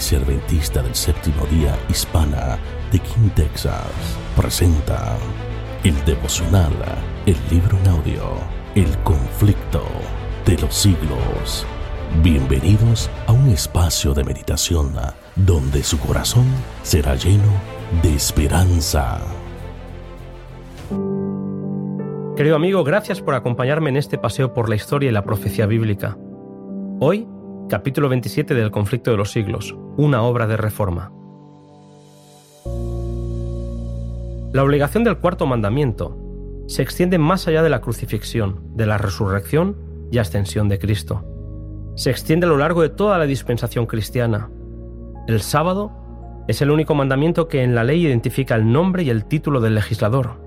Iglesia del Séptimo Día Hispana de King, Texas, presenta el devocional, el libro en audio, El conflicto de los siglos. Bienvenidos a un espacio de meditación donde su corazón será lleno de esperanza. Querido amigo, gracias por acompañarme en este paseo por la historia y la profecía bíblica. Hoy capítulo 27 del conflicto de los siglos, una obra de reforma. La obligación del cuarto mandamiento se extiende más allá de la crucifixión, de la resurrección y ascensión de Cristo. Se extiende a lo largo de toda la dispensación cristiana. El sábado es el único mandamiento que en la ley identifica el nombre y el título del legislador,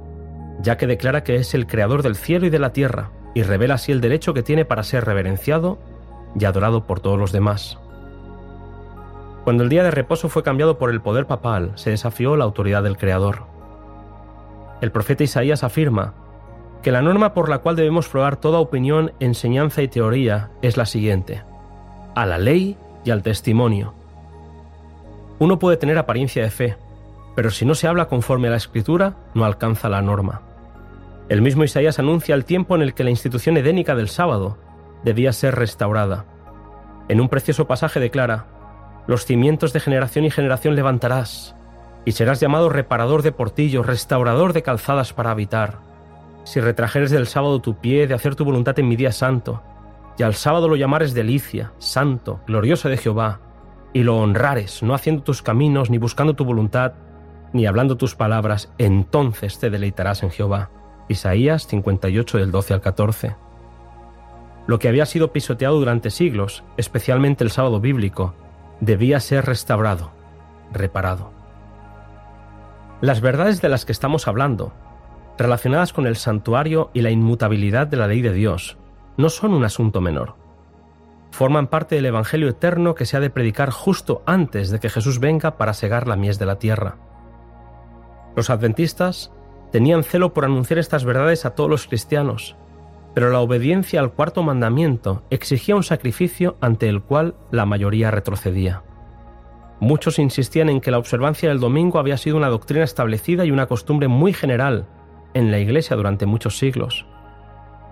ya que declara que es el creador del cielo y de la tierra, y revela así el derecho que tiene para ser reverenciado y adorado por todos los demás. Cuando el día de reposo fue cambiado por el poder papal, se desafió la autoridad del Creador. El profeta Isaías afirma que la norma por la cual debemos probar toda opinión, enseñanza y teoría es la siguiente, a la ley y al testimonio. Uno puede tener apariencia de fe, pero si no se habla conforme a la escritura, no alcanza la norma. El mismo Isaías anuncia el tiempo en el que la institución edénica del sábado debía ser restaurada. En un precioso pasaje declara, Los cimientos de generación y generación levantarás, y serás llamado reparador de portillos, restaurador de calzadas para habitar. Si retrajeres del sábado tu pie de hacer tu voluntad en mi día santo, y al sábado lo llamares delicia, santo, glorioso de Jehová, y lo honrares, no haciendo tus caminos, ni buscando tu voluntad, ni hablando tus palabras, entonces te deleitarás en Jehová. Isaías 58 del 12 al 14. Lo que había sido pisoteado durante siglos, especialmente el sábado bíblico, debía ser restaurado, reparado. Las verdades de las que estamos hablando, relacionadas con el santuario y la inmutabilidad de la ley de Dios, no son un asunto menor. Forman parte del Evangelio eterno que se ha de predicar justo antes de que Jesús venga para segar la mies de la tierra. Los adventistas tenían celo por anunciar estas verdades a todos los cristianos, pero la obediencia al cuarto mandamiento exigía un sacrificio ante el cual la mayoría retrocedía. Muchos insistían en que la observancia del domingo había sido una doctrina establecida y una costumbre muy general en la Iglesia durante muchos siglos.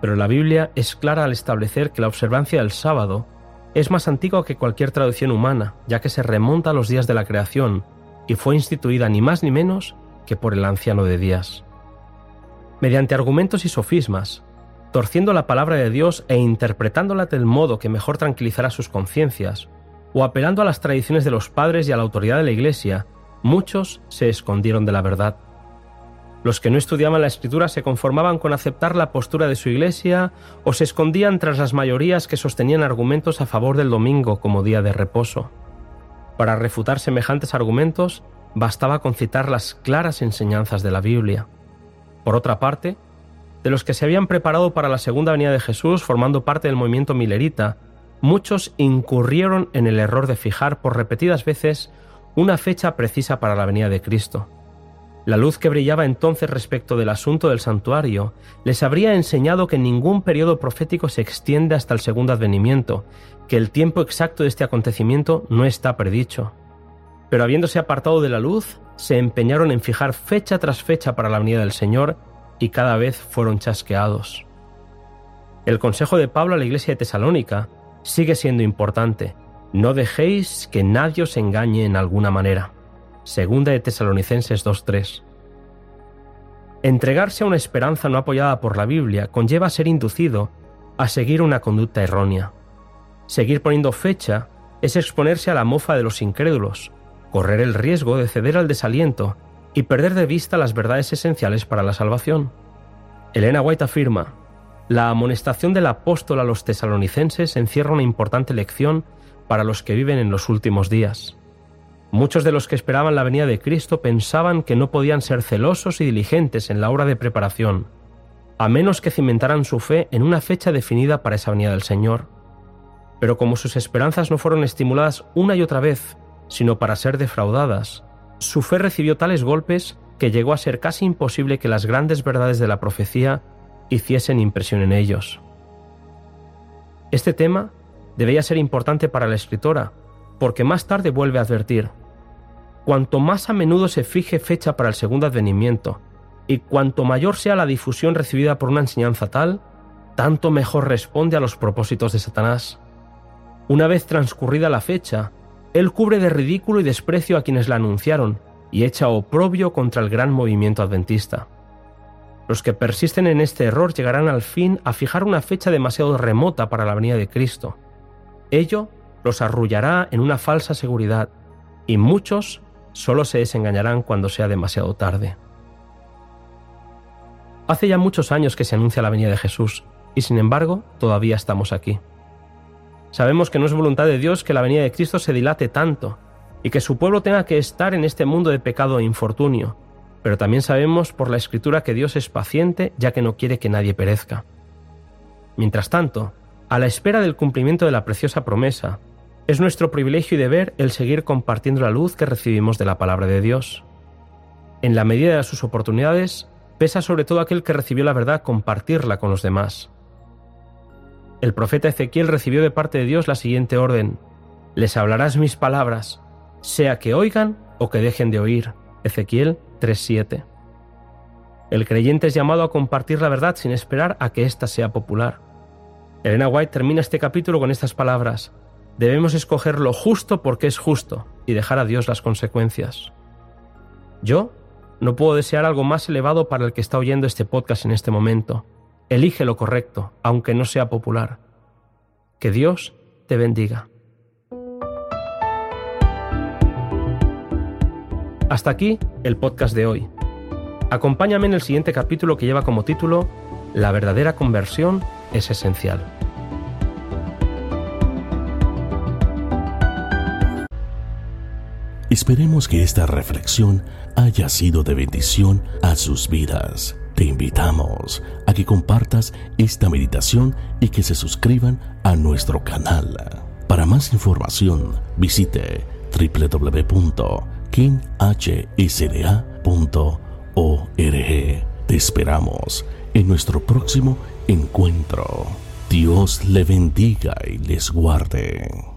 Pero la Biblia es clara al establecer que la observancia del sábado es más antigua que cualquier tradición humana, ya que se remonta a los días de la creación y fue instituida ni más ni menos que por el anciano de días. Mediante argumentos y sofismas, torciendo la palabra de Dios e interpretándola del modo que mejor tranquilizará sus conciencias, o apelando a las tradiciones de los padres y a la autoridad de la Iglesia, muchos se escondieron de la verdad. Los que no estudiaban la escritura se conformaban con aceptar la postura de su Iglesia o se escondían tras las mayorías que sostenían argumentos a favor del domingo como día de reposo. Para refutar semejantes argumentos bastaba con citar las claras enseñanzas de la Biblia. Por otra parte, de los que se habían preparado para la segunda venida de Jesús formando parte del movimiento milerita, muchos incurrieron en el error de fijar por repetidas veces una fecha precisa para la venida de Cristo. La luz que brillaba entonces respecto del asunto del santuario les habría enseñado que ningún periodo profético se extiende hasta el segundo advenimiento, que el tiempo exacto de este acontecimiento no está predicho. Pero habiéndose apartado de la luz, se empeñaron en fijar fecha tras fecha para la venida del Señor y cada vez fueron chasqueados. El consejo de Pablo a la iglesia de Tesalónica sigue siendo importante. No dejéis que nadie os engañe en alguna manera. Segunda de Tesalonicenses 2.3. Entregarse a una esperanza no apoyada por la Biblia conlleva ser inducido a seguir una conducta errónea. Seguir poniendo fecha es exponerse a la mofa de los incrédulos, correr el riesgo de ceder al desaliento y perder de vista las verdades esenciales para la salvación. Elena White afirma, la amonestación del apóstol a los tesalonicenses encierra una importante lección para los que viven en los últimos días. Muchos de los que esperaban la venida de Cristo pensaban que no podían ser celosos y diligentes en la hora de preparación, a menos que cimentaran su fe en una fecha definida para esa venida del Señor. Pero como sus esperanzas no fueron estimuladas una y otra vez, sino para ser defraudadas, su fe recibió tales golpes que llegó a ser casi imposible que las grandes verdades de la profecía hiciesen impresión en ellos. Este tema debía ser importante para la escritora, porque más tarde vuelve a advertir, cuanto más a menudo se fije fecha para el segundo advenimiento, y cuanto mayor sea la difusión recibida por una enseñanza tal, tanto mejor responde a los propósitos de Satanás. Una vez transcurrida la fecha, él cubre de ridículo y desprecio a quienes la anunciaron y echa oprobio contra el gran movimiento adventista. Los que persisten en este error llegarán al fin a fijar una fecha demasiado remota para la venida de Cristo. Ello los arrullará en una falsa seguridad, y muchos solo se desengañarán cuando sea demasiado tarde. Hace ya muchos años que se anuncia la venida de Jesús, y sin embargo todavía estamos aquí. Sabemos que no es voluntad de Dios que la venida de Cristo se dilate tanto, y que su pueblo tenga que estar en este mundo de pecado e infortunio, pero también sabemos por la Escritura que Dios es paciente ya que no quiere que nadie perezca. Mientras tanto, a la espera del cumplimiento de la preciosa promesa, es nuestro privilegio y deber el seguir compartiendo la luz que recibimos de la palabra de Dios. En la medida de sus oportunidades, pesa sobre todo aquel que recibió la verdad compartirla con los demás. El profeta Ezequiel recibió de parte de Dios la siguiente orden, Les hablarás mis palabras, sea que oigan o que dejen de oír. Ezequiel 3.7. El creyente es llamado a compartir la verdad sin esperar a que ésta sea popular. Elena White termina este capítulo con estas palabras. Debemos escoger lo justo porque es justo y dejar a Dios las consecuencias. Yo no puedo desear algo más elevado para el que está oyendo este podcast en este momento. Elige lo correcto, aunque no sea popular. Que Dios te bendiga. Hasta aquí el podcast de hoy. Acompáñame en el siguiente capítulo que lleva como título La verdadera conversión es esencial. Esperemos que esta reflexión haya sido de bendición a sus vidas. Te invitamos que compartas esta meditación y que se suscriban a nuestro canal. Para más información, visite www.kinhsda.org. Te esperamos en nuestro próximo encuentro. Dios le bendiga y les guarde.